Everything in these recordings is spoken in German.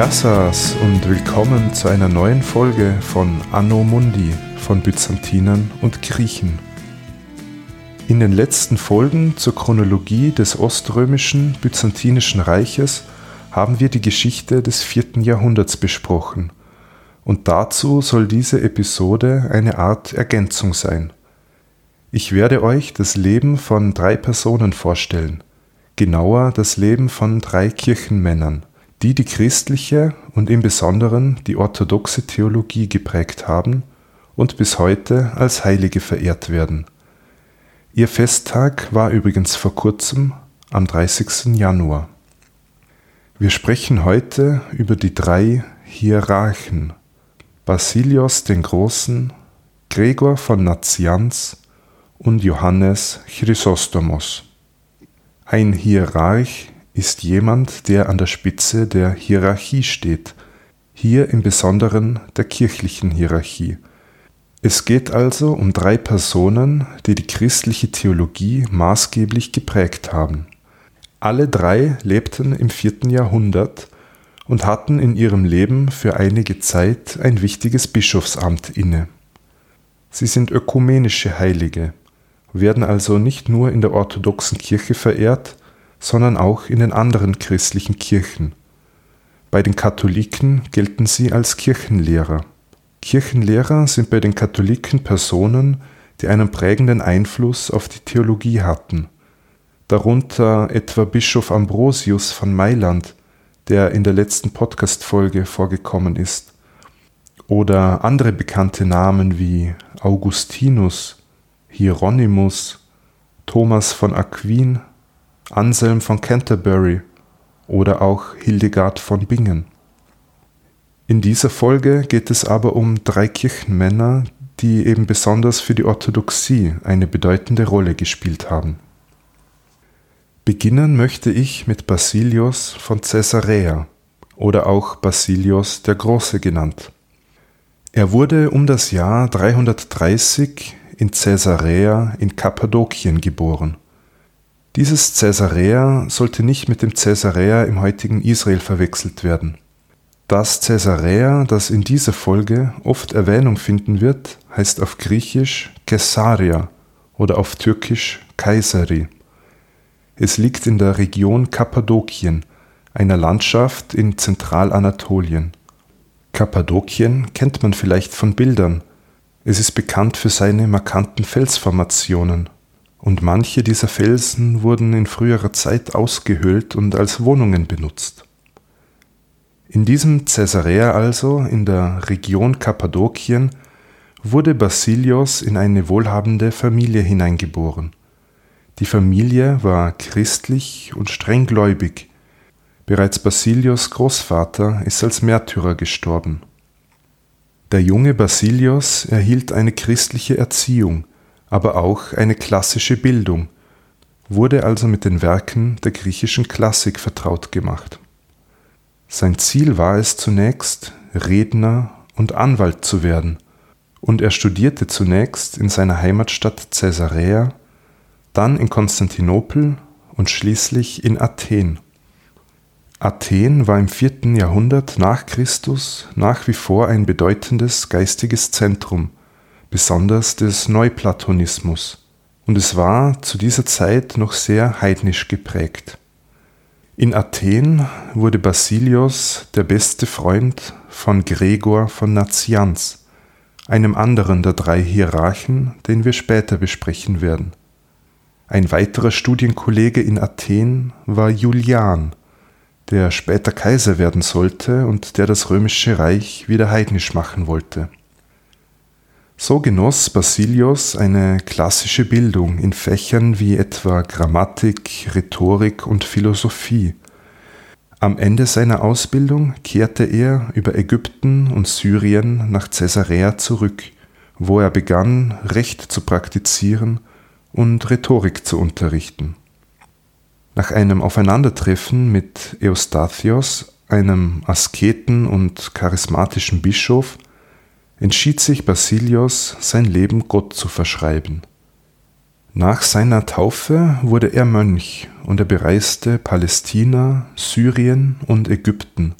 Yassas und willkommen zu einer neuen Folge von Anno Mundi von Byzantinern und Griechen. In den letzten Folgen zur Chronologie des oströmischen Byzantinischen Reiches haben wir die Geschichte des vierten Jahrhunderts besprochen und dazu soll diese Episode eine Art Ergänzung sein. Ich werde euch das Leben von drei Personen vorstellen, genauer das Leben von drei Kirchenmännern die die christliche und im Besonderen die orthodoxe Theologie geprägt haben und bis heute als Heilige verehrt werden. Ihr Festtag war übrigens vor kurzem am 30. Januar. Wir sprechen heute über die drei Hierarchen Basilios den Großen, Gregor von Nazianz und Johannes Chrysostomos. Ein Hierarch ist jemand, der an der Spitze der Hierarchie steht, hier im Besonderen der kirchlichen Hierarchie. Es geht also um drei Personen, die die christliche Theologie maßgeblich geprägt haben. Alle drei lebten im vierten Jahrhundert und hatten in ihrem Leben für einige Zeit ein wichtiges Bischofsamt inne. Sie sind ökumenische Heilige, werden also nicht nur in der orthodoxen Kirche verehrt, sondern auch in den anderen christlichen Kirchen. Bei den Katholiken gelten sie als Kirchenlehrer. Kirchenlehrer sind bei den Katholiken Personen, die einen prägenden Einfluss auf die Theologie hatten. Darunter etwa Bischof Ambrosius von Mailand, der in der letzten Podcast-Folge vorgekommen ist. Oder andere bekannte Namen wie Augustinus, Hieronymus, Thomas von Aquin Anselm von Canterbury oder auch Hildegard von Bingen. In dieser Folge geht es aber um drei Kirchenmänner, die eben besonders für die Orthodoxie eine bedeutende Rolle gespielt haben. Beginnen möchte ich mit Basilios von Caesarea oder auch Basilios der Große genannt. Er wurde um das Jahr 330 in Caesarea in Kappadokien geboren dieses Caesarea sollte nicht mit dem Caesarea im heutigen Israel verwechselt werden. Das Caesarea, das in dieser Folge oft Erwähnung finden wird, heißt auf Griechisch Caesarea oder auf Türkisch Kaiseri. Es liegt in der Region Kappadokien, einer Landschaft in Zentralanatolien. Kappadokien kennt man vielleicht von Bildern. Es ist bekannt für seine markanten Felsformationen und manche dieser Felsen wurden in früherer Zeit ausgehöhlt und als Wohnungen benutzt. In diesem Caesarea also, in der Region Kappadokien, wurde Basilios in eine wohlhabende Familie hineingeboren. Die Familie war christlich und strenggläubig. Bereits Basilios Großvater ist als Märtyrer gestorben. Der junge Basilios erhielt eine christliche Erziehung aber auch eine klassische Bildung, wurde also mit den Werken der griechischen Klassik vertraut gemacht. Sein Ziel war es zunächst, Redner und Anwalt zu werden, und er studierte zunächst in seiner Heimatstadt Caesarea, dann in Konstantinopel und schließlich in Athen. Athen war im vierten Jahrhundert nach Christus nach wie vor ein bedeutendes geistiges Zentrum besonders des Neuplatonismus, und es war zu dieser Zeit noch sehr heidnisch geprägt. In Athen wurde Basilios der beste Freund von Gregor von Nazianz, einem anderen der drei Hierarchen, den wir später besprechen werden. Ein weiterer Studienkollege in Athen war Julian, der später Kaiser werden sollte und der das römische Reich wieder heidnisch machen wollte. So genoss Basilios eine klassische Bildung in Fächern wie etwa Grammatik, Rhetorik und Philosophie. Am Ende seiner Ausbildung kehrte er über Ägypten und Syrien nach Caesarea zurück, wo er begann, Recht zu praktizieren und Rhetorik zu unterrichten. Nach einem Aufeinandertreffen mit Eustathios, einem Asketen und charismatischen Bischof, entschied sich Basilios, sein Leben Gott zu verschreiben. Nach seiner Taufe wurde er Mönch und er bereiste Palästina, Syrien und Ägypten.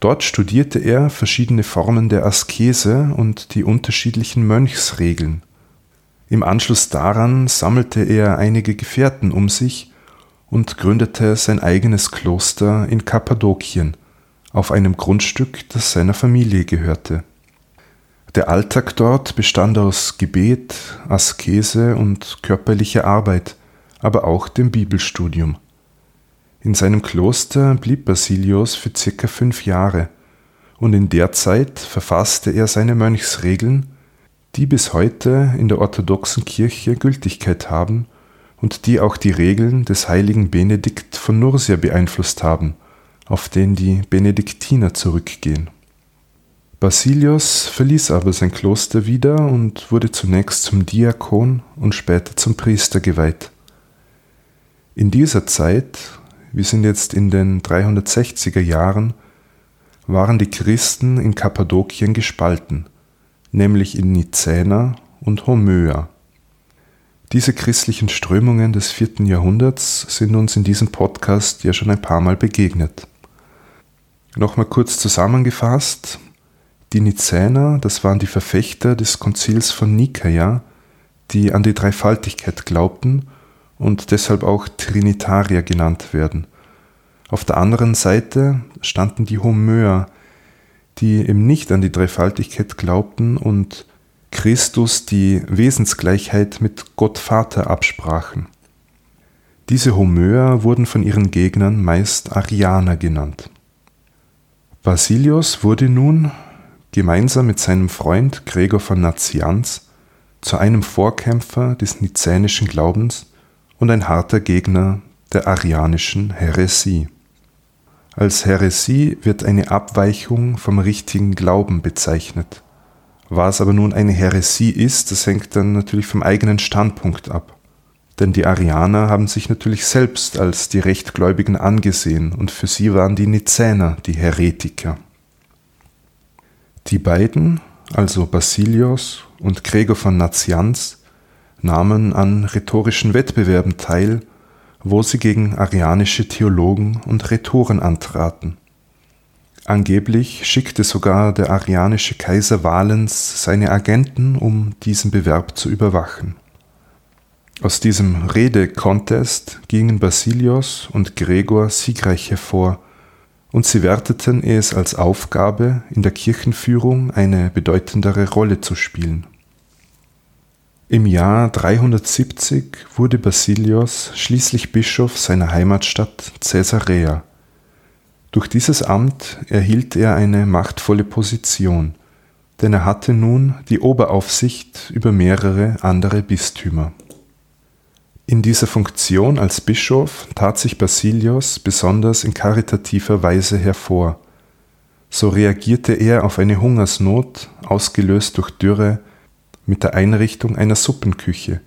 Dort studierte er verschiedene Formen der Askese und die unterschiedlichen Mönchsregeln. Im Anschluss daran sammelte er einige Gefährten um sich und gründete sein eigenes Kloster in Kappadokien auf einem Grundstück, das seiner Familie gehörte. Der Alltag dort bestand aus Gebet, Askese und körperlicher Arbeit, aber auch dem Bibelstudium. In seinem Kloster blieb Basilius für circa fünf Jahre, und in der Zeit verfasste er seine Mönchsregeln, die bis heute in der orthodoxen Kirche Gültigkeit haben und die auch die Regeln des heiligen Benedikt von Nursia beeinflusst haben, auf den die Benediktiner zurückgehen. Basilius verließ aber sein Kloster wieder und wurde zunächst zum Diakon und später zum Priester geweiht. In dieser Zeit, wir sind jetzt in den 360er Jahren, waren die Christen in Kappadokien gespalten, nämlich in Nizäner und Homöa. Diese christlichen Strömungen des vierten Jahrhunderts sind uns in diesem Podcast ja schon ein paar Mal begegnet. Nochmal kurz zusammengefasst, die Nizäner, das waren die Verfechter des Konzils von Nikaia, die an die Dreifaltigkeit glaubten und deshalb auch Trinitarier genannt werden. Auf der anderen Seite standen die Homöer, die eben nicht an die Dreifaltigkeit glaubten und Christus die Wesensgleichheit mit Gott Vater absprachen. Diese Homöer wurden von ihren Gegnern meist Arianer genannt. Basilius wurde nun gemeinsam mit seinem Freund Gregor von Nazianz zu einem Vorkämpfer des nizänischen Glaubens und ein harter Gegner der arianischen Häresie. Als Häresie wird eine Abweichung vom richtigen Glauben bezeichnet. Was aber nun eine Häresie ist, das hängt dann natürlich vom eigenen Standpunkt ab. Denn die Arianer haben sich natürlich selbst als die Rechtgläubigen angesehen und für sie waren die Nizäner die Heretiker. Die beiden, also Basilios und Gregor von Nazianz, nahmen an rhetorischen Wettbewerben teil, wo sie gegen arianische Theologen und Rhetoren antraten. Angeblich schickte sogar der arianische Kaiser Valens seine Agenten, um diesen Bewerb zu überwachen. Aus diesem Rede-Contest gingen Basilios und Gregor siegreich hervor und sie werteten es als Aufgabe, in der Kirchenführung eine bedeutendere Rolle zu spielen. Im Jahr 370 wurde Basilios schließlich Bischof seiner Heimatstadt Caesarea. Durch dieses Amt erhielt er eine machtvolle Position, denn er hatte nun die Oberaufsicht über mehrere andere Bistümer. In dieser Funktion als Bischof tat sich Basilios besonders in karitativer Weise hervor. So reagierte er auf eine Hungersnot, ausgelöst durch Dürre, mit der Einrichtung einer Suppenküche.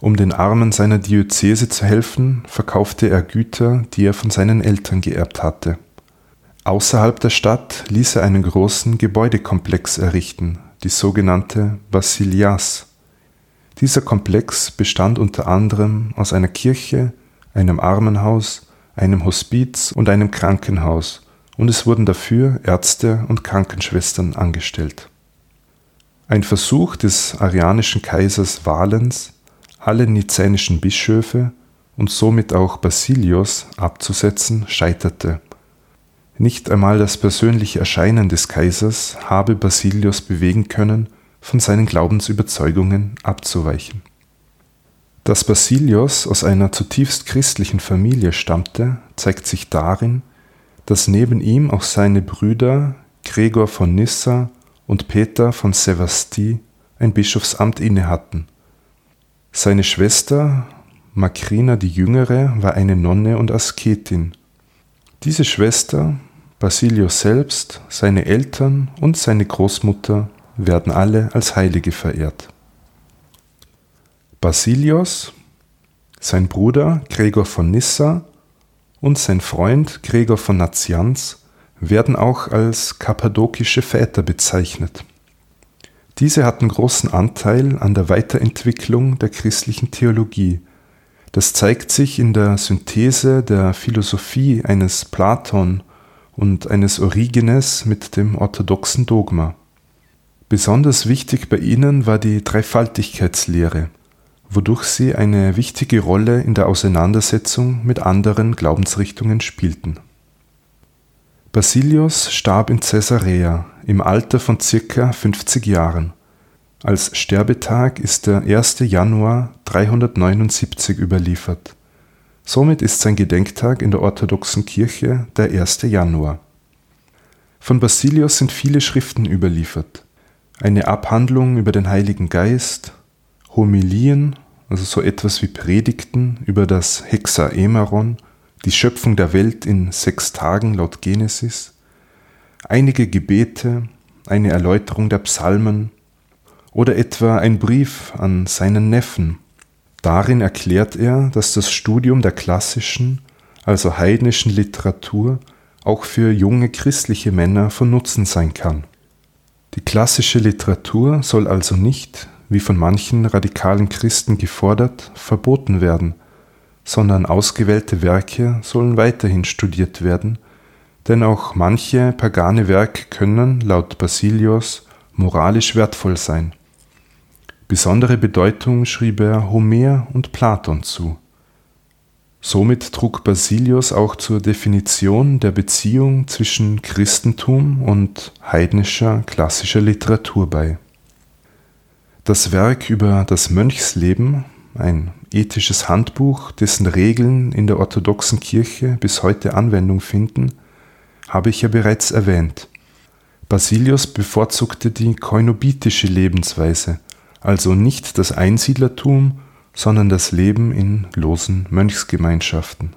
Um den Armen seiner Diözese zu helfen, verkaufte er Güter, die er von seinen Eltern geerbt hatte. Außerhalb der Stadt ließ er einen großen Gebäudekomplex errichten, die sogenannte Basilias dieser Komplex bestand unter anderem aus einer Kirche, einem Armenhaus, einem Hospiz und einem Krankenhaus, und es wurden dafür Ärzte und Krankenschwestern angestellt. Ein Versuch des arianischen Kaisers Valens, alle nizänischen Bischöfe und somit auch Basilios abzusetzen, scheiterte. Nicht einmal das persönliche Erscheinen des Kaisers habe Basilios bewegen können, von seinen Glaubensüberzeugungen abzuweichen. Dass Basilios aus einer zutiefst christlichen Familie stammte, zeigt sich darin, dass neben ihm auch seine Brüder Gregor von Nyssa und Peter von Sevasti ein Bischofsamt innehatten. Seine Schwester Makrina die Jüngere war eine Nonne und Asketin. Diese Schwester, Basilios selbst, seine Eltern und seine Großmutter werden alle als Heilige verehrt. Basilios, sein Bruder Gregor von Nyssa und sein Freund Gregor von Nazianz werden auch als kappadokische Väter bezeichnet. Diese hatten großen Anteil an der Weiterentwicklung der christlichen Theologie. Das zeigt sich in der Synthese der Philosophie eines Platon und eines Origenes mit dem orthodoxen Dogma. Besonders wichtig bei ihnen war die Dreifaltigkeitslehre, wodurch sie eine wichtige Rolle in der Auseinandersetzung mit anderen Glaubensrichtungen spielten. Basilius starb in Caesarea im Alter von circa 50 Jahren. Als Sterbetag ist der 1. Januar 379 überliefert. Somit ist sein Gedenktag in der orthodoxen Kirche der 1. Januar. Von Basilius sind viele Schriften überliefert. Eine Abhandlung über den Heiligen Geist, Homilien, also so etwas wie Predigten über das Hexaemeron, die Schöpfung der Welt in sechs Tagen laut Genesis, einige Gebete, eine Erläuterung der Psalmen oder etwa ein Brief an seinen Neffen. Darin erklärt er, dass das Studium der klassischen, also heidnischen Literatur auch für junge christliche Männer von Nutzen sein kann. Die klassische Literatur soll also nicht, wie von manchen radikalen Christen gefordert, verboten werden, sondern ausgewählte Werke sollen weiterhin studiert werden, denn auch manche pagane Werke können, laut Basilius, moralisch wertvoll sein. Besondere Bedeutung schrieb er Homer und Platon zu. Somit trug Basilius auch zur Definition der Beziehung zwischen Christentum und heidnischer klassischer Literatur bei. Das Werk über das Mönchsleben, ein ethisches Handbuch, dessen Regeln in der orthodoxen Kirche bis heute Anwendung finden, habe ich ja bereits erwähnt. Basilius bevorzugte die koinobitische Lebensweise, also nicht das Einsiedlertum, sondern das Leben in losen Mönchsgemeinschaften.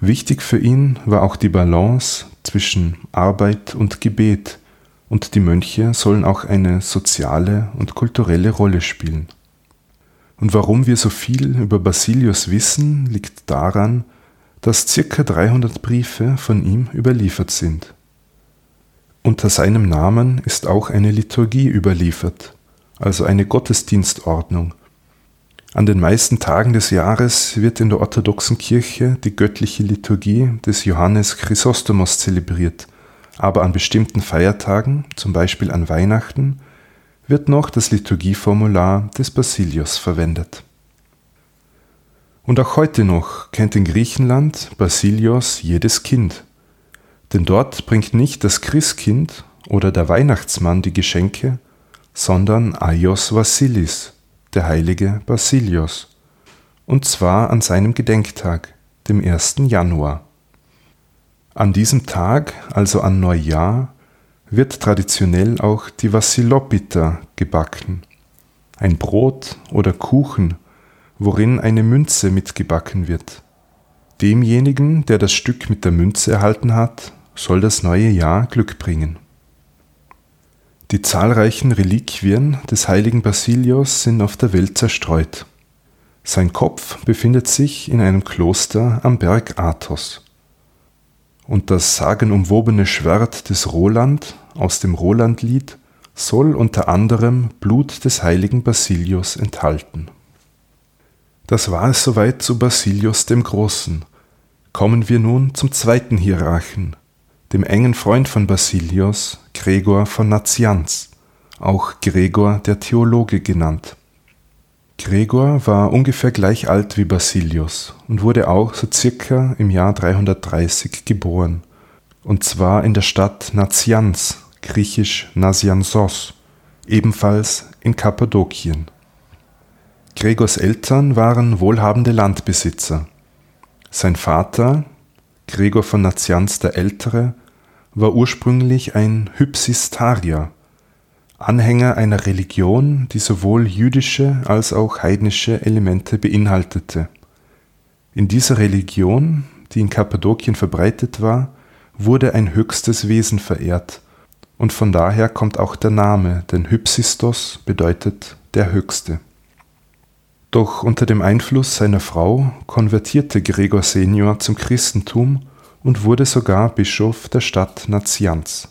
Wichtig für ihn war auch die Balance zwischen Arbeit und Gebet, und die Mönche sollen auch eine soziale und kulturelle Rolle spielen. Und warum wir so viel über Basilius wissen, liegt daran, dass circa 300 Briefe von ihm überliefert sind. Unter seinem Namen ist auch eine Liturgie überliefert, also eine Gottesdienstordnung. An den meisten Tagen des Jahres wird in der orthodoxen Kirche die göttliche Liturgie des Johannes Chrysostomos zelebriert, aber an bestimmten Feiertagen, zum Beispiel an Weihnachten, wird noch das Liturgieformular des Basilius verwendet. Und auch heute noch kennt in Griechenland Basilios jedes Kind. Denn dort bringt nicht das Christkind oder der Weihnachtsmann die Geschenke, sondern Aios Vasilis, der heilige Basilios, und zwar an seinem Gedenktag, dem 1. Januar. An diesem Tag, also an Neujahr, wird traditionell auch die Vassilopita gebacken, ein Brot oder Kuchen, worin eine Münze mitgebacken wird. Demjenigen, der das Stück mit der Münze erhalten hat, soll das neue Jahr Glück bringen. Die zahlreichen Reliquien des heiligen Basilios sind auf der Welt zerstreut. Sein Kopf befindet sich in einem Kloster am Berg Athos. Und das sagenumwobene Schwert des Roland aus dem Rolandlied soll unter anderem Blut des heiligen Basilius enthalten. Das war es soweit zu Basilius dem Großen. Kommen wir nun zum zweiten Hierarchen, dem engen Freund von Basilius, Gregor von Nazianz, auch Gregor der Theologe genannt. Gregor war ungefähr gleich alt wie Basilius und wurde auch so circa im Jahr 330 geboren, und zwar in der Stadt Nazianz, griechisch Nasiansos, ebenfalls in Kappadokien. Gregors Eltern waren wohlhabende Landbesitzer. Sein Vater, Gregor von Nazianz der Ältere, war ursprünglich ein Hypsistarier, Anhänger einer Religion, die sowohl jüdische als auch heidnische Elemente beinhaltete. In dieser Religion, die in Kappadokien verbreitet war, wurde ein höchstes Wesen verehrt, und von daher kommt auch der Name, denn Hypsistos bedeutet der Höchste. Doch unter dem Einfluss seiner Frau konvertierte Gregor senior zum Christentum und wurde sogar Bischof der Stadt Nazianz.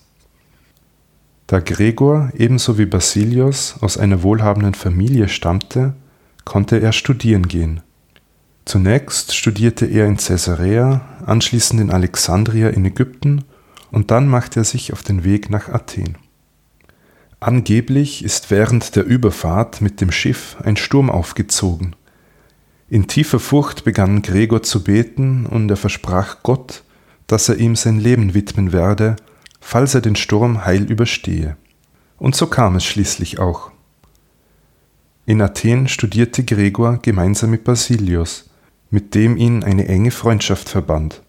Da Gregor ebenso wie Basilios aus einer wohlhabenden Familie stammte, konnte er studieren gehen. Zunächst studierte er in Caesarea, anschließend in Alexandria in Ägypten und dann macht er sich auf den Weg nach Athen. Angeblich ist während der Überfahrt mit dem Schiff ein Sturm aufgezogen. In tiefer Furcht begann Gregor zu beten und er versprach Gott, dass er ihm sein Leben widmen werde, falls er den Sturm heil überstehe. Und so kam es schließlich auch. In Athen studierte Gregor gemeinsam mit Basilius, mit dem ihn eine enge Freundschaft verband.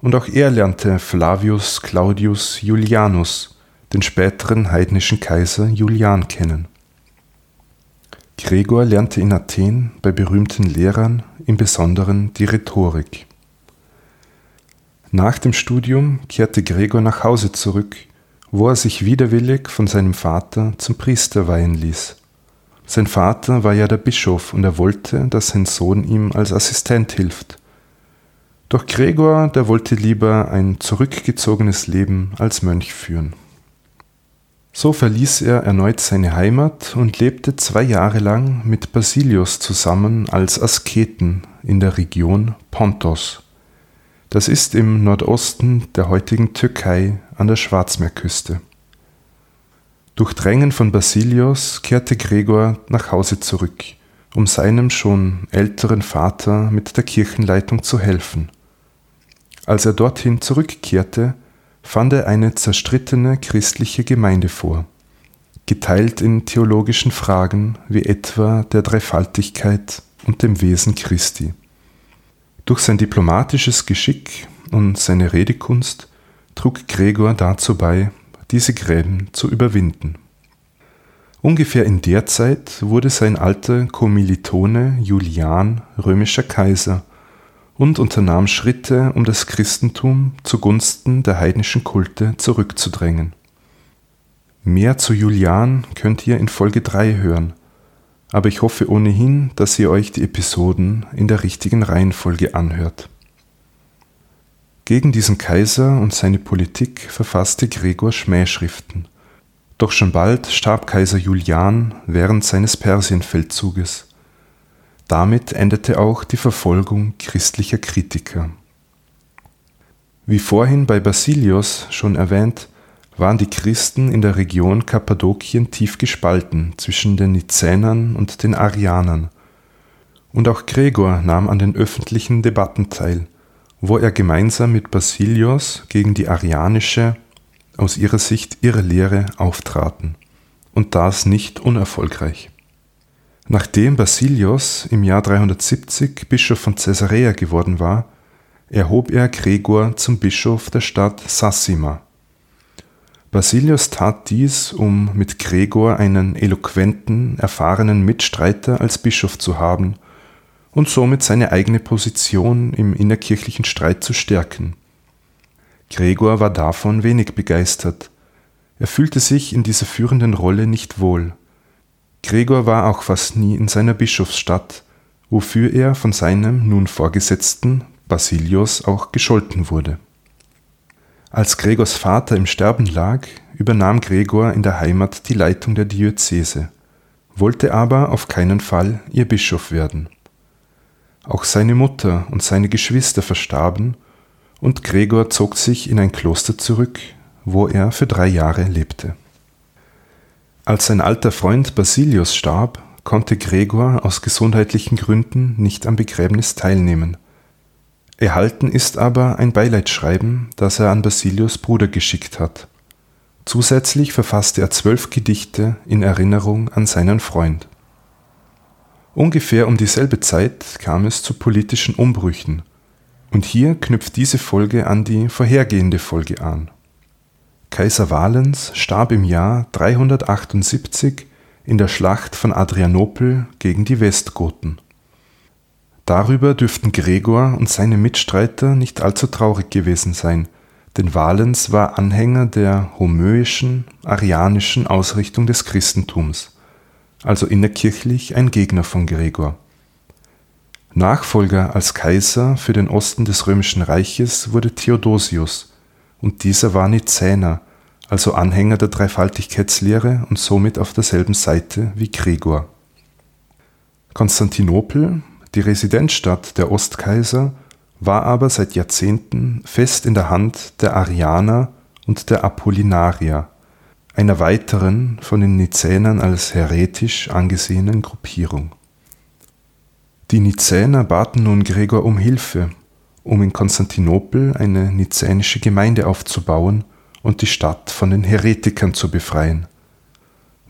Und auch er lernte Flavius Claudius Julianus, den späteren heidnischen Kaiser Julian, kennen. Gregor lernte in Athen bei berühmten Lehrern, im Besonderen die Rhetorik. Nach dem Studium kehrte Gregor nach Hause zurück, wo er sich widerwillig von seinem Vater zum Priester weihen ließ. Sein Vater war ja der Bischof und er wollte, dass sein Sohn ihm als Assistent hilft. Doch Gregor, der wollte lieber ein zurückgezogenes Leben als Mönch führen. So verließ er erneut seine Heimat und lebte zwei Jahre lang mit Basilius zusammen als Asketen in der Region Pontos. Das ist im Nordosten der heutigen Türkei an der Schwarzmeerküste. Durch Drängen von Basilius kehrte Gregor nach Hause zurück, um seinem schon älteren Vater mit der Kirchenleitung zu helfen. Als er dorthin zurückkehrte, fand er eine zerstrittene christliche Gemeinde vor, geteilt in theologischen Fragen wie etwa der Dreifaltigkeit und dem Wesen Christi. Durch sein diplomatisches Geschick und seine Redekunst trug Gregor dazu bei, diese Gräben zu überwinden. Ungefähr in der Zeit wurde sein alter Kommilitone Julian römischer Kaiser und unternahm Schritte, um das Christentum zugunsten der heidnischen Kulte zurückzudrängen. Mehr zu Julian könnt ihr in Folge 3 hören, aber ich hoffe ohnehin, dass ihr euch die Episoden in der richtigen Reihenfolge anhört. Gegen diesen Kaiser und seine Politik verfasste Gregor Schmähschriften. Doch schon bald starb Kaiser Julian während seines Persienfeldzuges. Damit endete auch die Verfolgung christlicher Kritiker. Wie vorhin bei Basilius schon erwähnt, waren die Christen in der Region Kappadokien tief gespalten zwischen den Nizänern und den Arianern. Und auch Gregor nahm an den öffentlichen Debatten teil, wo er gemeinsam mit Basilius gegen die arianische, aus ihrer Sicht ihre Lehre auftraten. Und das nicht unerfolgreich. Nachdem Basilius im Jahr 370 Bischof von Caesarea geworden war, erhob er Gregor zum Bischof der Stadt Sassima. Basilius tat dies, um mit Gregor einen eloquenten, erfahrenen Mitstreiter als Bischof zu haben und somit seine eigene Position im innerkirchlichen Streit zu stärken. Gregor war davon wenig begeistert. Er fühlte sich in dieser führenden Rolle nicht wohl. Gregor war auch fast nie in seiner Bischofsstadt, wofür er von seinem nun Vorgesetzten Basilius auch gescholten wurde. Als Gregors Vater im Sterben lag, übernahm Gregor in der Heimat die Leitung der Diözese, wollte aber auf keinen Fall ihr Bischof werden. Auch seine Mutter und seine Geschwister verstarben, und Gregor zog sich in ein Kloster zurück, wo er für drei Jahre lebte. Als sein alter Freund Basilius starb, konnte Gregor aus gesundheitlichen Gründen nicht am Begräbnis teilnehmen. Erhalten ist aber ein Beileidsschreiben, das er an Basilius Bruder geschickt hat. Zusätzlich verfasste er zwölf Gedichte in Erinnerung an seinen Freund. Ungefähr um dieselbe Zeit kam es zu politischen Umbrüchen, und hier knüpft diese Folge an die vorhergehende Folge an. Kaiser Valens starb im Jahr 378 in der Schlacht von Adrianopel gegen die Westgoten. Darüber dürften Gregor und seine Mitstreiter nicht allzu traurig gewesen sein, denn Valens war Anhänger der homöischen, arianischen Ausrichtung des Christentums, also innerkirchlich ein Gegner von Gregor. Nachfolger als Kaiser für den Osten des römischen Reiches wurde Theodosius, und dieser war Nizäner, also Anhänger der Dreifaltigkeitslehre und somit auf derselben Seite wie Gregor. Konstantinopel, die Residenzstadt der Ostkaiser, war aber seit Jahrzehnten fest in der Hand der Arianer und der Apollinarier, einer weiteren von den Nizänern als heretisch angesehenen Gruppierung. Die Nizäner baten nun Gregor um Hilfe, um in Konstantinopel eine nizänische Gemeinde aufzubauen und die Stadt von den Heretikern zu befreien.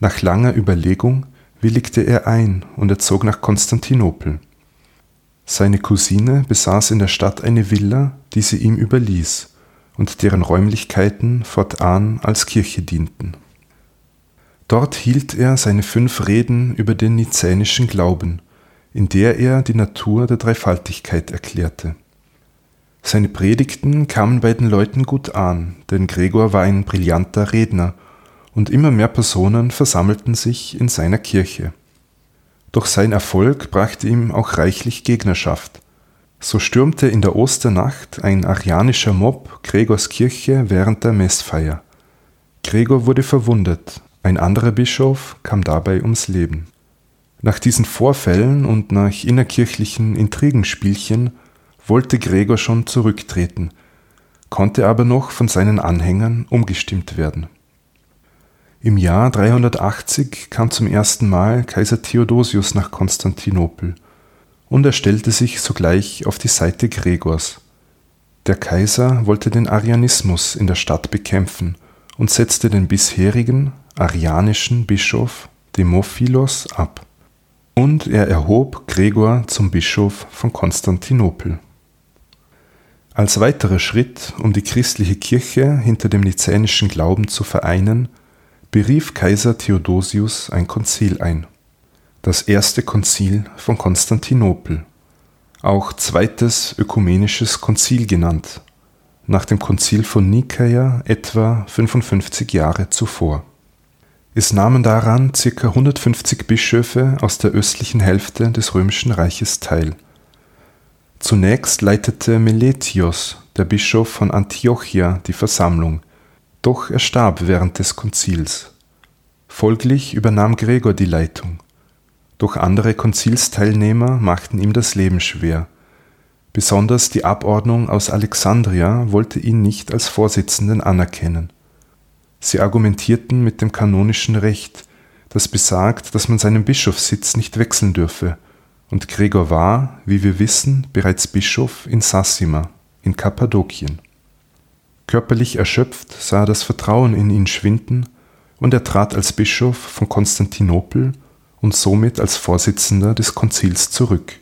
Nach langer Überlegung willigte er ein und er zog nach Konstantinopel. Seine Cousine besaß in der Stadt eine Villa, die sie ihm überließ und deren Räumlichkeiten fortan als Kirche dienten. Dort hielt er seine fünf Reden über den nizänischen Glauben, in der er die Natur der Dreifaltigkeit erklärte. Seine Predigten kamen bei den Leuten gut an, denn Gregor war ein brillanter Redner und immer mehr Personen versammelten sich in seiner Kirche. Doch sein Erfolg brachte ihm auch reichlich Gegnerschaft. So stürmte in der Osternacht ein arianischer Mob Gregors Kirche während der Messfeier. Gregor wurde verwundet, ein anderer Bischof kam dabei ums Leben. Nach diesen Vorfällen und nach innerkirchlichen Intrigenspielchen wollte Gregor schon zurücktreten, konnte aber noch von seinen Anhängern umgestimmt werden. Im Jahr 380 kam zum ersten Mal Kaiser Theodosius nach Konstantinopel und er stellte sich sogleich auf die Seite Gregors. Der Kaiser wollte den Arianismus in der Stadt bekämpfen und setzte den bisherigen arianischen Bischof Demophilos ab. Und er erhob Gregor zum Bischof von Konstantinopel. Als weiterer Schritt, um die christliche Kirche hinter dem nizänischen Glauben zu vereinen, berief Kaiser Theodosius ein Konzil ein. Das erste Konzil von Konstantinopel, auch zweites ökumenisches Konzil genannt, nach dem Konzil von Nikaia etwa 55 Jahre zuvor. Es nahmen daran ca. 150 Bischöfe aus der östlichen Hälfte des römischen Reiches teil – Zunächst leitete Meletios, der Bischof von Antiochia, die Versammlung, doch er starb während des Konzils. Folglich übernahm Gregor die Leitung. Doch andere Konzilsteilnehmer machten ihm das Leben schwer. Besonders die Abordnung aus Alexandria wollte ihn nicht als Vorsitzenden anerkennen. Sie argumentierten mit dem kanonischen Recht, das besagt, dass man seinen Bischofssitz nicht wechseln dürfe – und Gregor war, wie wir wissen, bereits Bischof in Sassima in Kappadokien. Körperlich erschöpft sah er das Vertrauen in ihn schwinden und er trat als Bischof von Konstantinopel und somit als Vorsitzender des Konzils zurück,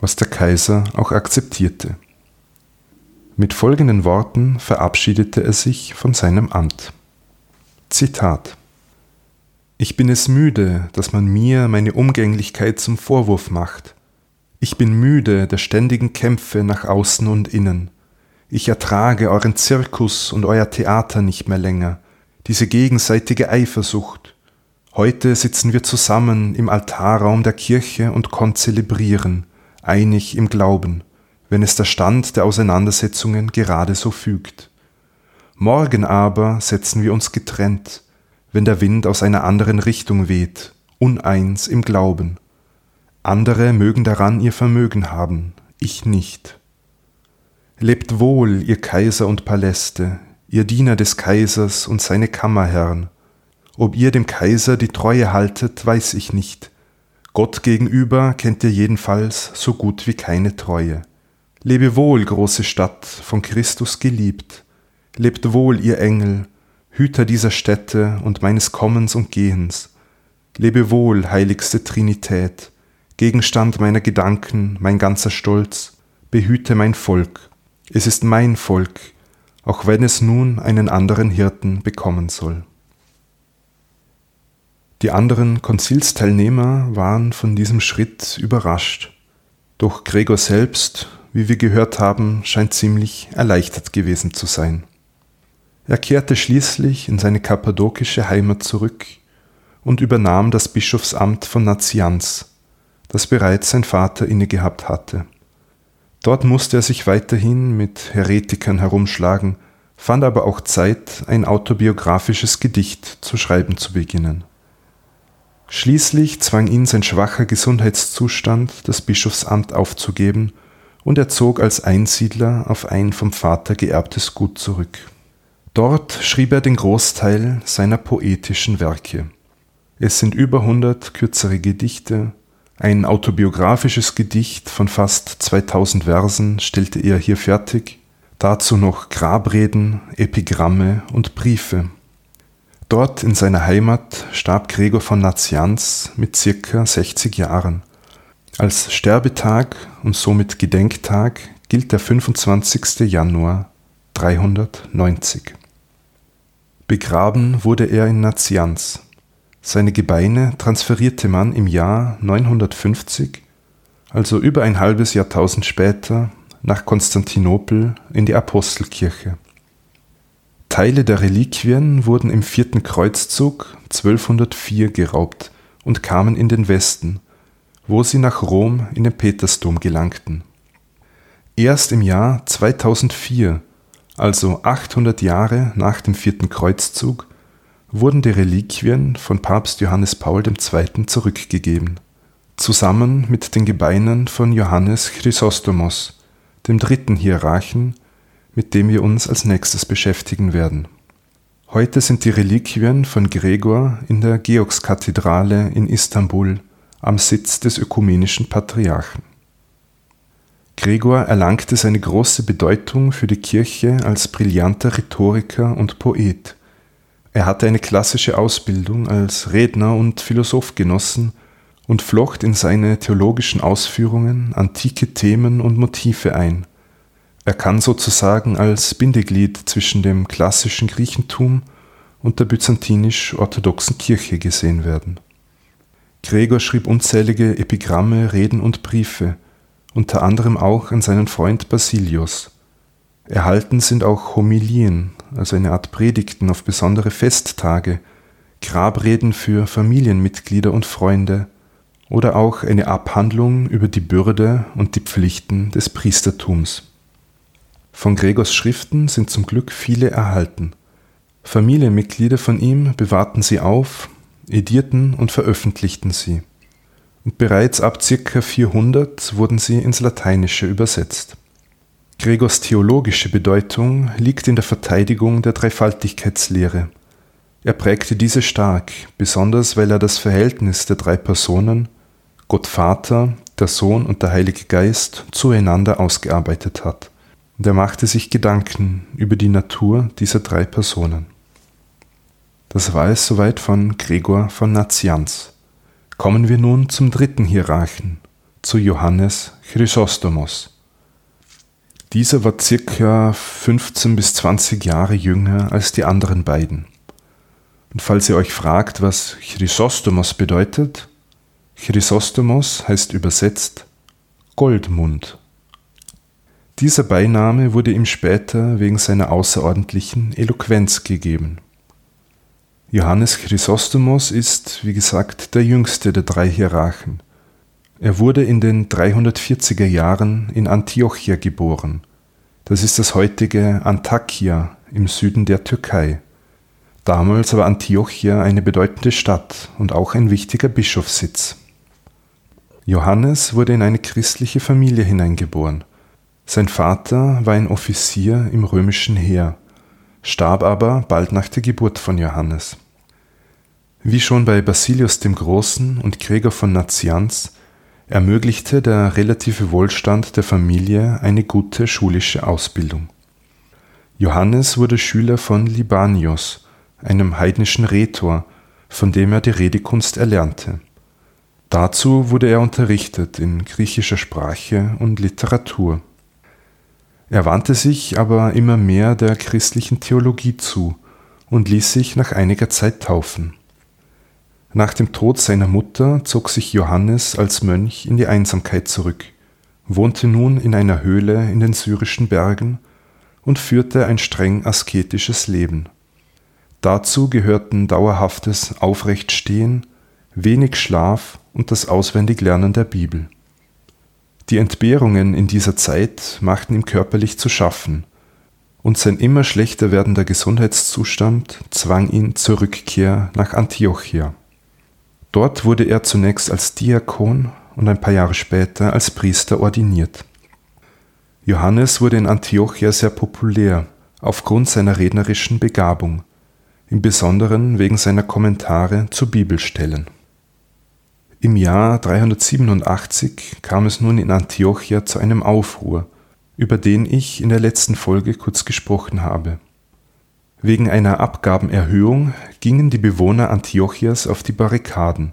was der Kaiser auch akzeptierte. Mit folgenden Worten verabschiedete er sich von seinem Amt. Zitat ich bin es müde, dass man mir meine Umgänglichkeit zum Vorwurf macht. Ich bin müde der ständigen Kämpfe nach außen und innen. Ich ertrage euren Zirkus und euer Theater nicht mehr länger, diese gegenseitige Eifersucht. Heute sitzen wir zusammen im Altarraum der Kirche und konzelebrieren, einig im Glauben, wenn es der Stand der Auseinandersetzungen gerade so fügt. Morgen aber setzen wir uns getrennt, wenn der Wind aus einer anderen Richtung weht, uneins im Glauben. Andere mögen daran ihr Vermögen haben, ich nicht. Lebt wohl, ihr Kaiser und Paläste, ihr Diener des Kaisers und seine Kammerherren. Ob ihr dem Kaiser die Treue haltet, weiß ich nicht. Gott gegenüber kennt ihr jedenfalls so gut wie keine Treue. Lebe wohl, große Stadt, von Christus geliebt. Lebt wohl, ihr Engel, Hüter dieser Stätte und meines Kommens und Gehens. Lebe wohl, heiligste Trinität, Gegenstand meiner Gedanken, mein ganzer Stolz, behüte mein Volk. Es ist mein Volk, auch wenn es nun einen anderen Hirten bekommen soll. Die anderen Konzilsteilnehmer waren von diesem Schritt überrascht. Doch Gregor selbst, wie wir gehört haben, scheint ziemlich erleichtert gewesen zu sein. Er kehrte schließlich in seine kappadokische Heimat zurück und übernahm das Bischofsamt von Nazianz, das bereits sein Vater innegehabt hatte. Dort musste er sich weiterhin mit Heretikern herumschlagen, fand aber auch Zeit, ein autobiografisches Gedicht zu schreiben zu beginnen. Schließlich zwang ihn sein schwacher Gesundheitszustand, das Bischofsamt aufzugeben, und er zog als Einsiedler auf ein vom Vater geerbtes Gut zurück. Dort schrieb er den Großteil seiner poetischen Werke. Es sind über 100 kürzere Gedichte, ein autobiografisches Gedicht von fast 2000 Versen stellte er hier fertig, dazu noch Grabreden, Epigramme und Briefe. Dort in seiner Heimat starb Gregor von Nazianz mit circa 60 Jahren. Als Sterbetag und somit Gedenktag gilt der 25. Januar 390. Begraben wurde er in Nazianz. Seine Gebeine transferierte man im Jahr 950, also über ein halbes Jahrtausend später, nach Konstantinopel in die Apostelkirche. Teile der Reliquien wurden im vierten Kreuzzug 1204 geraubt und kamen in den Westen, wo sie nach Rom in den Petersdom gelangten. Erst im Jahr 2004, also 800 Jahre nach dem vierten Kreuzzug, wurden die Reliquien von Papst Johannes Paul II. zurückgegeben, zusammen mit den Gebeinen von Johannes Chrysostomos, dem dritten Hierarchen, mit dem wir uns als nächstes beschäftigen werden. Heute sind die Reliquien von Gregor in der Georgskathedrale in Istanbul am Sitz des ökumenischen Patriarchen. Gregor erlangte seine große Bedeutung für die Kirche als brillanter Rhetoriker und Poet. Er hatte eine klassische Ausbildung als Redner und Philosoph genossen und flocht in seine theologischen Ausführungen antike Themen und Motive ein. Er kann sozusagen als Bindeglied zwischen dem klassischen Griechentum und der byzantinisch-orthodoxen Kirche gesehen werden. Gregor schrieb unzählige Epigramme, Reden und Briefe, unter anderem auch an seinen Freund Basilius. Erhalten sind auch Homilien, also eine Art Predigten auf besondere Festtage, Grabreden für Familienmitglieder und Freunde oder auch eine Abhandlung über die Bürde und die Pflichten des Priestertums. Von Gregors Schriften sind zum Glück viele erhalten. Familienmitglieder von ihm bewahrten sie auf, edierten und veröffentlichten sie. Und bereits ab ca. 400 wurden sie ins Lateinische übersetzt. Gregors theologische Bedeutung liegt in der Verteidigung der Dreifaltigkeitslehre. Er prägte diese stark, besonders weil er das Verhältnis der drei Personen, Gott Vater, der Sohn und der Heilige Geist, zueinander ausgearbeitet hat. Und er machte sich Gedanken über die Natur dieser drei Personen. Das war es soweit von Gregor von Nazianz. Kommen wir nun zum dritten Hierarchen, zu Johannes Chrysostomos. Dieser war circa 15 bis 20 Jahre jünger als die anderen beiden. Und falls ihr euch fragt, was Chrysostomos bedeutet, Chrysostomos heißt übersetzt Goldmund. Dieser Beiname wurde ihm später wegen seiner außerordentlichen Eloquenz gegeben. Johannes Chrysostomos ist, wie gesagt, der jüngste der drei Hierarchen er wurde in den 340er Jahren in Antiochia geboren. Das ist das heutige Antakya im Süden der Türkei. Damals war Antiochia eine bedeutende Stadt und auch ein wichtiger Bischofssitz. Johannes wurde in eine christliche Familie hineingeboren. Sein Vater war ein Offizier im römischen Heer, starb aber bald nach der Geburt von Johannes. Wie schon bei Basilius dem Großen und Gregor von Nazianz ermöglichte der relative Wohlstand der Familie eine gute schulische Ausbildung. Johannes wurde Schüler von Libanios, einem heidnischen Rhetor, von dem er die Redekunst erlernte. Dazu wurde er unterrichtet in griechischer Sprache und Literatur. Er wandte sich aber immer mehr der christlichen Theologie zu und ließ sich nach einiger Zeit taufen. Nach dem Tod seiner Mutter zog sich Johannes als Mönch in die Einsamkeit zurück, wohnte nun in einer Höhle in den syrischen Bergen und führte ein streng asketisches Leben. Dazu gehörten dauerhaftes Aufrechtstehen, wenig Schlaf und das Auswendiglernen der Bibel. Die Entbehrungen in dieser Zeit machten ihm körperlich zu schaffen, und sein immer schlechter werdender Gesundheitszustand zwang ihn zur Rückkehr nach Antiochia. Dort wurde er zunächst als Diakon und ein paar Jahre später als Priester ordiniert. Johannes wurde in Antiochia sehr populär, aufgrund seiner rednerischen Begabung, im Besonderen wegen seiner Kommentare zu Bibelstellen. Im Jahr 387 kam es nun in Antiochia zu einem Aufruhr, über den ich in der letzten Folge kurz gesprochen habe. Wegen einer Abgabenerhöhung gingen die Bewohner Antiochias auf die Barrikaden,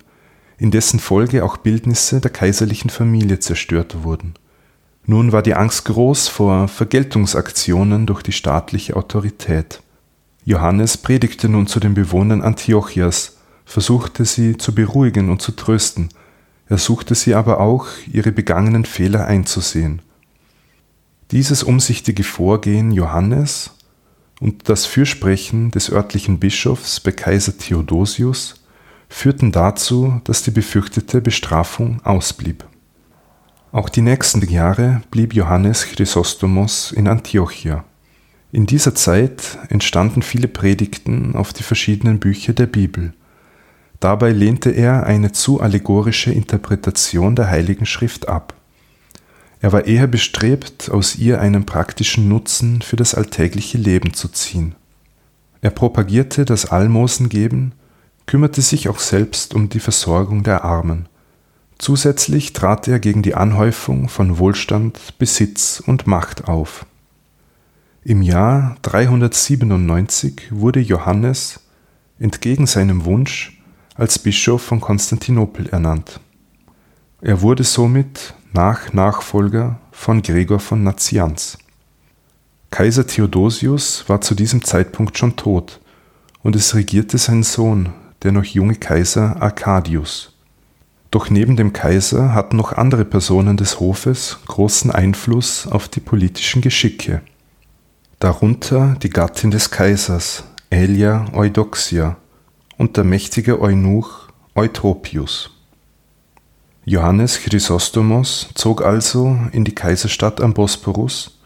in dessen Folge auch Bildnisse der kaiserlichen Familie zerstört wurden. Nun war die Angst groß vor Vergeltungsaktionen durch die staatliche Autorität. Johannes predigte nun zu den Bewohnern Antiochias, versuchte sie zu beruhigen und zu trösten, er suchte sie aber auch, ihre begangenen Fehler einzusehen. Dieses umsichtige Vorgehen Johannes und das Fürsprechen des örtlichen Bischofs bei Kaiser Theodosius führten dazu, dass die befürchtete Bestrafung ausblieb. Auch die nächsten Jahre blieb Johannes Chrysostomos in Antiochia. In dieser Zeit entstanden viele Predigten auf die verschiedenen Bücher der Bibel. Dabei lehnte er eine zu allegorische Interpretation der Heiligen Schrift ab. Er war eher bestrebt, aus ihr einen praktischen Nutzen für das alltägliche Leben zu ziehen. Er propagierte das Almosengeben, kümmerte sich auch selbst um die Versorgung der Armen. Zusätzlich trat er gegen die Anhäufung von Wohlstand, Besitz und Macht auf. Im Jahr 397 wurde Johannes, entgegen seinem Wunsch, als Bischof von Konstantinopel ernannt. Er wurde somit nach-Nachfolger von Gregor von Nazianz. Kaiser Theodosius war zu diesem Zeitpunkt schon tot und es regierte sein Sohn, der noch junge Kaiser Arcadius. Doch neben dem Kaiser hatten noch andere Personen des Hofes großen Einfluss auf die politischen Geschicke. Darunter die Gattin des Kaisers, Aelia Eudoxia, und der mächtige Eunuch Eutropius. Johannes Chrysostomos zog also in die Kaiserstadt am Bosporus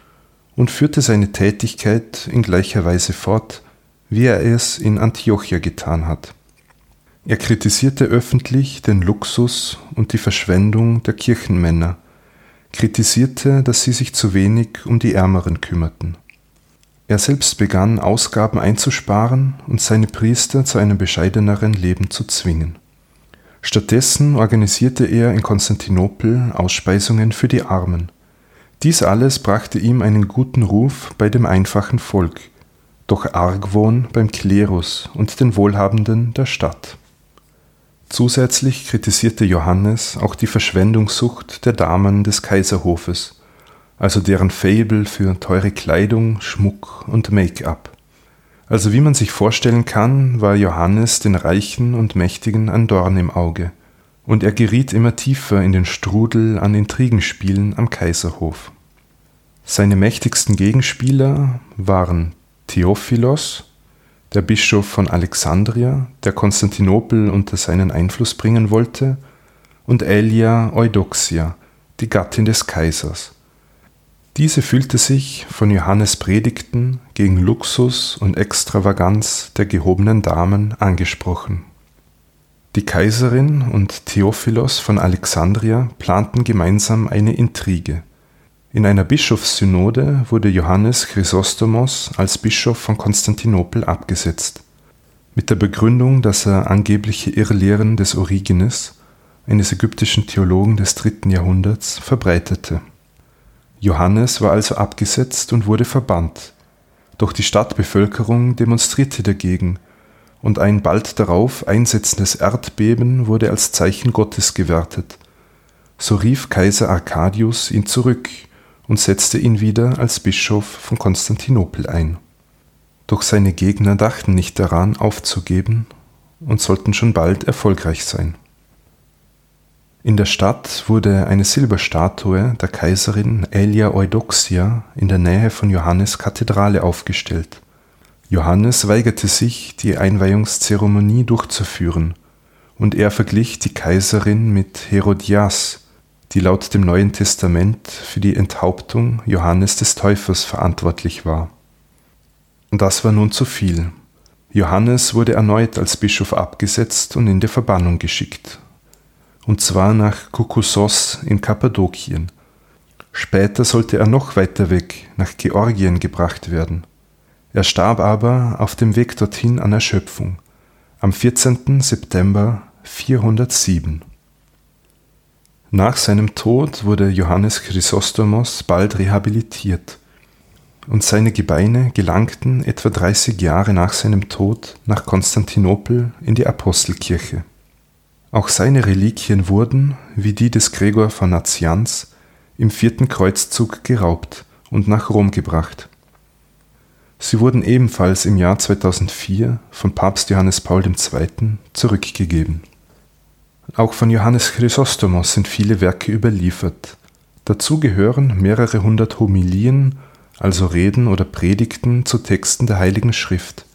und führte seine Tätigkeit in gleicher Weise fort, wie er es in Antiochia getan hat. Er kritisierte öffentlich den Luxus und die Verschwendung der Kirchenmänner, kritisierte, dass sie sich zu wenig um die Ärmeren kümmerten. Er selbst begann, Ausgaben einzusparen und seine Priester zu einem bescheideneren Leben zu zwingen. Stattdessen organisierte er in Konstantinopel Ausspeisungen für die Armen. Dies alles brachte ihm einen guten Ruf bei dem einfachen Volk, doch Argwohn beim Klerus und den Wohlhabenden der Stadt. Zusätzlich kritisierte Johannes auch die Verschwendungssucht der Damen des Kaiserhofes, also deren Fable für teure Kleidung, Schmuck und Make-up. Also wie man sich vorstellen kann, war Johannes den Reichen und Mächtigen ein Dorn im Auge, und er geriet immer tiefer in den Strudel an Intrigenspielen am Kaiserhof. Seine mächtigsten Gegenspieler waren Theophilos, der Bischof von Alexandria, der Konstantinopel unter seinen Einfluss bringen wollte, und Aelia Eudoxia, die Gattin des Kaisers. Diese fühlte sich von Johannes Predigten gegen Luxus und Extravaganz der gehobenen Damen angesprochen. Die Kaiserin und Theophilos von Alexandria planten gemeinsam eine Intrige. In einer Bischofssynode wurde Johannes Chrysostomos als Bischof von Konstantinopel abgesetzt, mit der Begründung, dass er angebliche Irrlehren des Origenes, eines ägyptischen Theologen des dritten Jahrhunderts, verbreitete Johannes war also abgesetzt und wurde verbannt. Doch die Stadtbevölkerung demonstrierte dagegen, und ein bald darauf einsetzendes Erdbeben wurde als Zeichen Gottes gewertet. So rief Kaiser Arcadius ihn zurück und setzte ihn wieder als Bischof von Konstantinopel ein. Doch seine Gegner dachten nicht daran, aufzugeben und sollten schon bald erfolgreich sein. In der Stadt wurde eine Silberstatue der Kaiserin Aelia Eudoxia in der Nähe von Johannes Kathedrale aufgestellt. Johannes weigerte sich, die Einweihungszeremonie durchzuführen, und er verglich die Kaiserin mit Herodias, die laut dem Neuen Testament für die Enthauptung Johannes des Täufers verantwortlich war. Das war nun zu viel. Johannes wurde erneut als Bischof abgesetzt und in die Verbannung geschickt und zwar nach Kukusos in Kappadokien. Später sollte er noch weiter weg, nach Georgien gebracht werden. Er starb aber auf dem Weg dorthin an Erschöpfung am 14. September 407. Nach seinem Tod wurde Johannes Chrysostomos bald rehabilitiert und seine Gebeine gelangten etwa 30 Jahre nach seinem Tod nach Konstantinopel in die Apostelkirche. Auch seine Reliquien wurden, wie die des Gregor von Nazianz, im vierten Kreuzzug geraubt und nach Rom gebracht. Sie wurden ebenfalls im Jahr 2004 von Papst Johannes Paul II. zurückgegeben. Auch von Johannes Chrysostomos sind viele Werke überliefert. Dazu gehören mehrere hundert Homilien, also Reden oder Predigten zu Texten der Heiligen Schrift.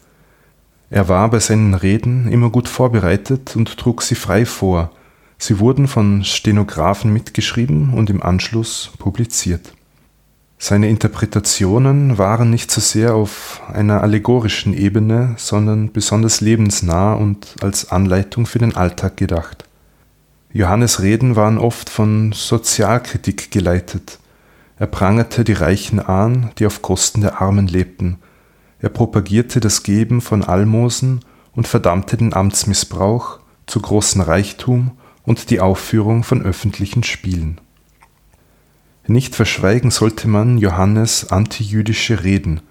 Er war bei seinen Reden immer gut vorbereitet und trug sie frei vor. Sie wurden von Stenografen mitgeschrieben und im Anschluss publiziert. Seine Interpretationen waren nicht so sehr auf einer allegorischen Ebene, sondern besonders lebensnah und als Anleitung für den Alltag gedacht. Johannes Reden waren oft von Sozialkritik geleitet. Er prangerte die Reichen an, die auf Kosten der Armen lebten. Er propagierte das Geben von Almosen und verdammte den Amtsmissbrauch zu großen Reichtum und die Aufführung von öffentlichen Spielen. Nicht verschweigen sollte man Johannes antijüdische Reden,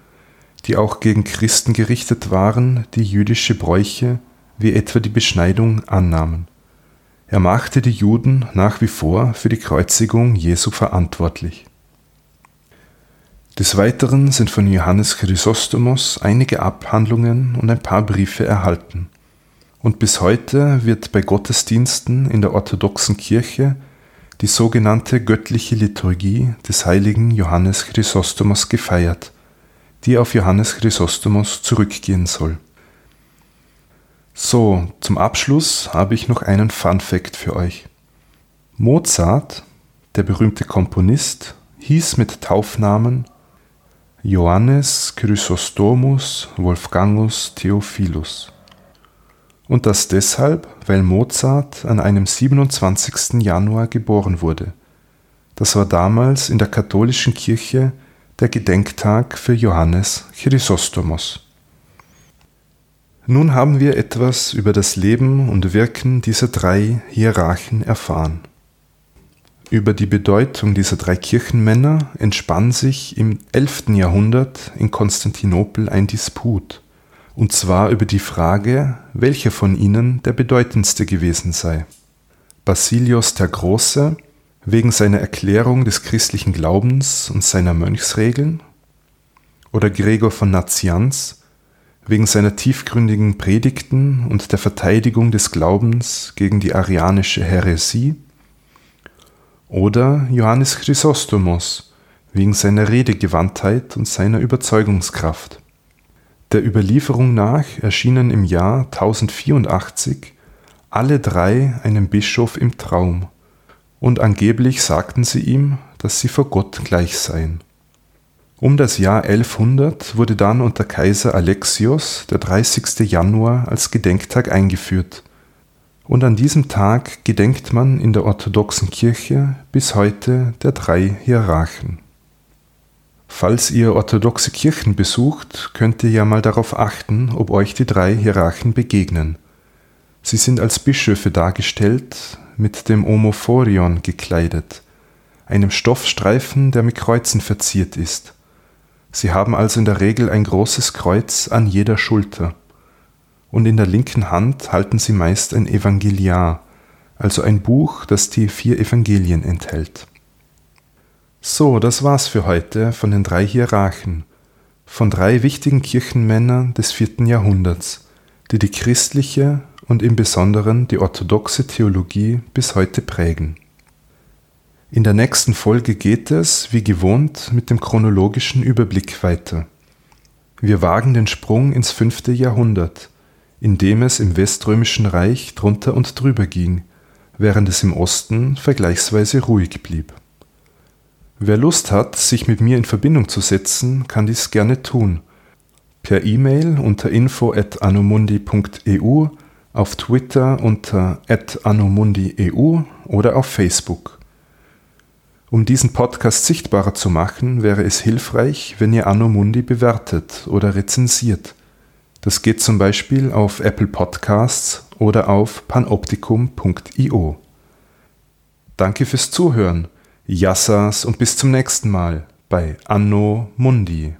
die auch gegen Christen gerichtet waren, die jüdische Bräuche wie etwa die Beschneidung annahmen. Er machte die Juden nach wie vor für die Kreuzigung Jesu verantwortlich. Des Weiteren sind von Johannes Chrysostomos einige Abhandlungen und ein paar Briefe erhalten. Und bis heute wird bei Gottesdiensten in der orthodoxen Kirche die sogenannte göttliche Liturgie des heiligen Johannes Chrysostomos gefeiert, die auf Johannes Chrysostomos zurückgehen soll. So, zum Abschluss habe ich noch einen Fun Fact für euch. Mozart, der berühmte Komponist, hieß mit Taufnamen Johannes Chrysostomus Wolfgangus Theophilus. Und das deshalb, weil Mozart an einem 27. Januar geboren wurde. Das war damals in der katholischen Kirche der Gedenktag für Johannes Chrysostomos. Nun haben wir etwas über das Leben und Wirken dieser drei Hierarchen erfahren. Über die Bedeutung dieser drei Kirchenmänner entspann sich im 11. Jahrhundert in Konstantinopel ein Disput, und zwar über die Frage, welcher von ihnen der bedeutendste gewesen sei. Basilios der Große wegen seiner Erklärung des christlichen Glaubens und seiner Mönchsregeln oder Gregor von Nazianz wegen seiner tiefgründigen Predigten und der Verteidigung des Glaubens gegen die arianische Häresie, oder Johannes Chrysostomos wegen seiner Redegewandtheit und seiner Überzeugungskraft. Der Überlieferung nach erschienen im Jahr 1084 alle drei einem Bischof im Traum, und angeblich sagten sie ihm, dass sie vor Gott gleich seien. Um das Jahr 1100 wurde dann unter Kaiser Alexios der 30. Januar als Gedenktag eingeführt. Und an diesem Tag gedenkt man in der orthodoxen Kirche bis heute der drei Hierarchen. Falls ihr orthodoxe Kirchen besucht, könnt ihr ja mal darauf achten, ob euch die drei Hierarchen begegnen. Sie sind als Bischöfe dargestellt, mit dem Omophorion gekleidet, einem Stoffstreifen, der mit Kreuzen verziert ist. Sie haben also in der Regel ein großes Kreuz an jeder Schulter. Und in der linken Hand halten sie meist ein Evangeliar, also ein Buch, das die vier Evangelien enthält. So, das war's für heute von den drei Hierarchen, von drei wichtigen Kirchenmännern des vierten Jahrhunderts, die die christliche und im Besonderen die orthodoxe Theologie bis heute prägen. In der nächsten Folge geht es, wie gewohnt, mit dem chronologischen Überblick weiter. Wir wagen den Sprung ins fünfte Jahrhundert, in dem es im Weströmischen Reich drunter und drüber ging, während es im Osten vergleichsweise ruhig blieb. Wer Lust hat, sich mit mir in Verbindung zu setzen, kann dies gerne tun. Per E-Mail unter info@anomundi.eu, auf Twitter unter @anomundi.eu oder auf Facebook. Um diesen Podcast sichtbarer zu machen, wäre es hilfreich, wenn ihr Anno Mundi bewertet oder rezensiert. Das geht zum Beispiel auf Apple Podcasts oder auf panoptikum.io. Danke fürs Zuhören, Yassas und bis zum nächsten Mal bei Anno Mundi.